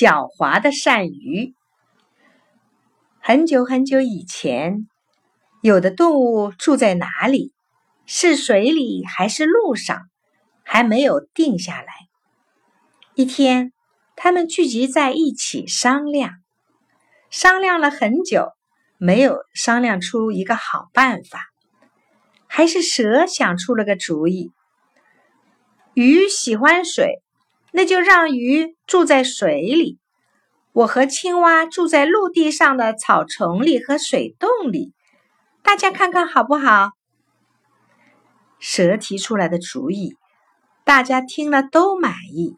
狡猾的鳝鱼。很久很久以前，有的动物住在哪里？是水里还是路上？还没有定下来。一天，他们聚集在一起商量，商量了很久，没有商量出一个好办法。还是蛇想出了个主意：鱼喜欢水。那就让鱼住在水里，我和青蛙住在陆地上的草丛里和水洞里，大家看看好不好？蛇提出来的主意，大家听了都满意。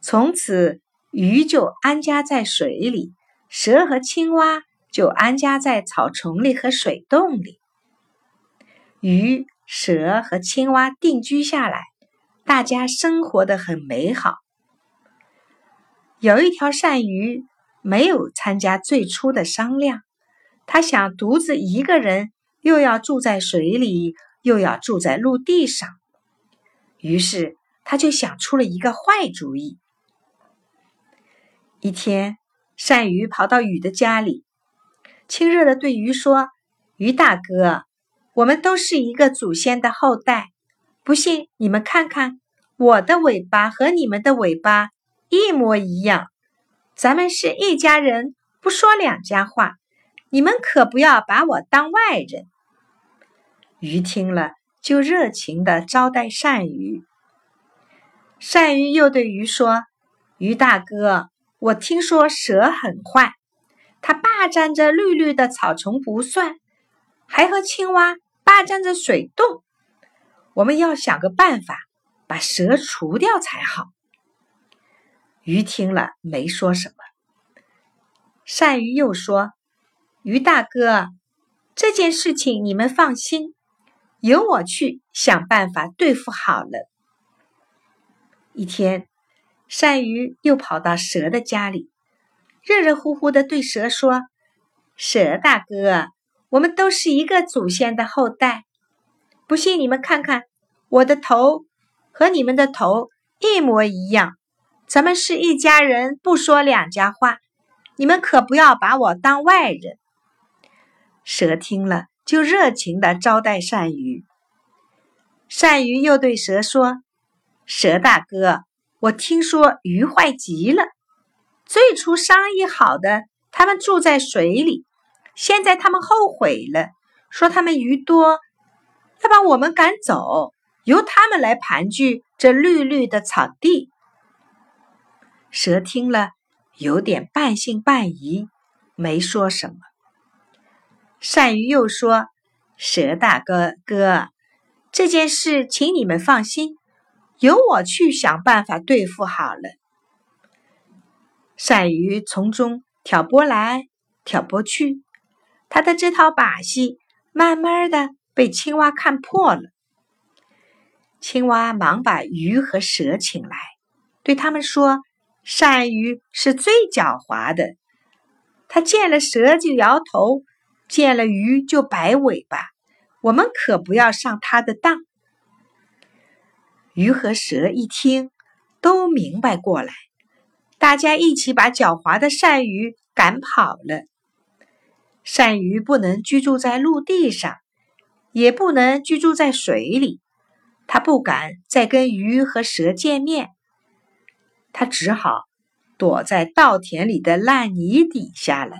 从此，鱼就安家在水里，蛇和青蛙就安家在草丛里和水洞里。鱼、蛇和青蛙定居下来。大家生活的很美好。有一条鳝鱼没有参加最初的商量，他想独自一个人，又要住在水里，又要住在陆地上，于是他就想出了一个坏主意。一天，鳝鱼跑到鱼的家里，亲热的对鱼说：“鱼大哥，我们都是一个祖先的后代。”不信，你们看看，我的尾巴和你们的尾巴一模一样，咱们是一家人，不说两家话。你们可不要把我当外人。鱼听了，就热情的招待鳝鱼。鳝鱼又对鱼说：“鱼大哥，我听说蛇很坏，它霸占着绿绿的草丛不算，还和青蛙霸占着水洞。”我们要想个办法把蛇除掉才好。鱼听了没说什么。鳝鱼又说：“鱼大哥，这件事情你们放心，由我去想办法对付好了。”一天，鳝鱼又跑到蛇的家里，热热乎乎的对蛇说：“蛇大哥，我们都是一个祖先的后代。”不信你们看看，我的头和你们的头一模一样，咱们是一家人，不说两家话。你们可不要把我当外人。蛇听了，就热情的招待鳝鱼。鳝鱼又对蛇说：“蛇大哥，我听说鱼坏极了。最初商议好的，他们住在水里，现在他们后悔了，说他们鱼多。”要把我们赶走，由他们来盘踞这绿绿的草地。蛇听了，有点半信半疑，没说什么。鳝鱼又说：“蛇大哥哥，这件事请你们放心，由我去想办法对付好了。”鳝鱼从中挑拨来挑拨去，他的这套把戏，慢慢的。被青蛙看破了，青蛙忙把鱼和蛇请来，对他们说：“鳝鱼是最狡猾的，它见了蛇就摇头，见了鱼就摆尾巴，我们可不要上它的当。”鱼和蛇一听，都明白过来，大家一起把狡猾的鳝鱼赶跑了。鳝鱼不能居住在陆地上。也不能居住在水里，他不敢再跟鱼和蛇见面，他只好躲在稻田里的烂泥底下了。